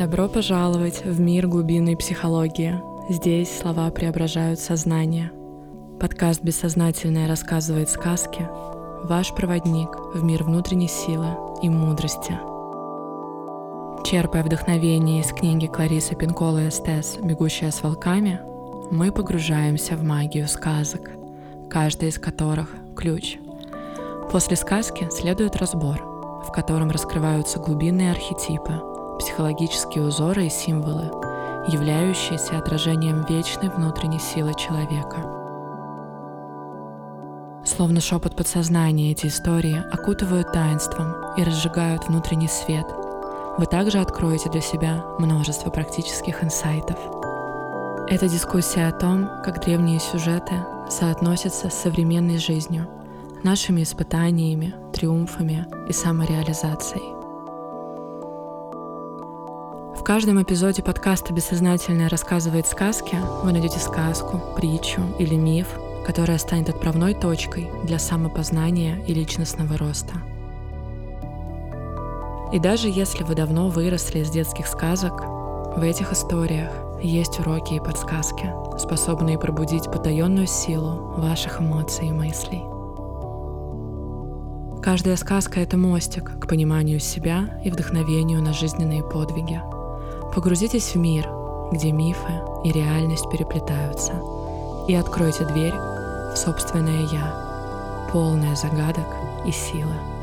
Добро пожаловать в мир глубинной психологии. Здесь слова преображают сознание. Подкаст «Бессознательное» рассказывает сказки. Ваш проводник в мир внутренней силы и мудрости. Черпая вдохновение из книги Кларисы Пинкола «Эстес. Бегущая с волками», мы погружаемся в магию сказок, каждая из которых — ключ. После сказки следует разбор, в котором раскрываются глубинные архетипы, психологические узоры и символы, являющиеся отражением вечной внутренней силы человека. Словно шепот подсознания эти истории окутывают таинством и разжигают внутренний свет. Вы также откроете для себя множество практических инсайтов. Это дискуссия о том, как древние сюжеты соотносятся с современной жизнью, нашими испытаниями, триумфами и самореализацией. В каждом эпизоде подкаста «Бессознательное рассказывает сказки» вы найдете сказку, притчу или миф, которая станет отправной точкой для самопознания и личностного роста. И даже если вы давно выросли из детских сказок, в этих историях есть уроки и подсказки, способные пробудить потаенную силу ваших эмоций и мыслей. Каждая сказка — это мостик к пониманию себя и вдохновению на жизненные подвиги — Погрузитесь в мир, где мифы и реальность переплетаются, и откройте дверь в собственное «Я», полное загадок и силы.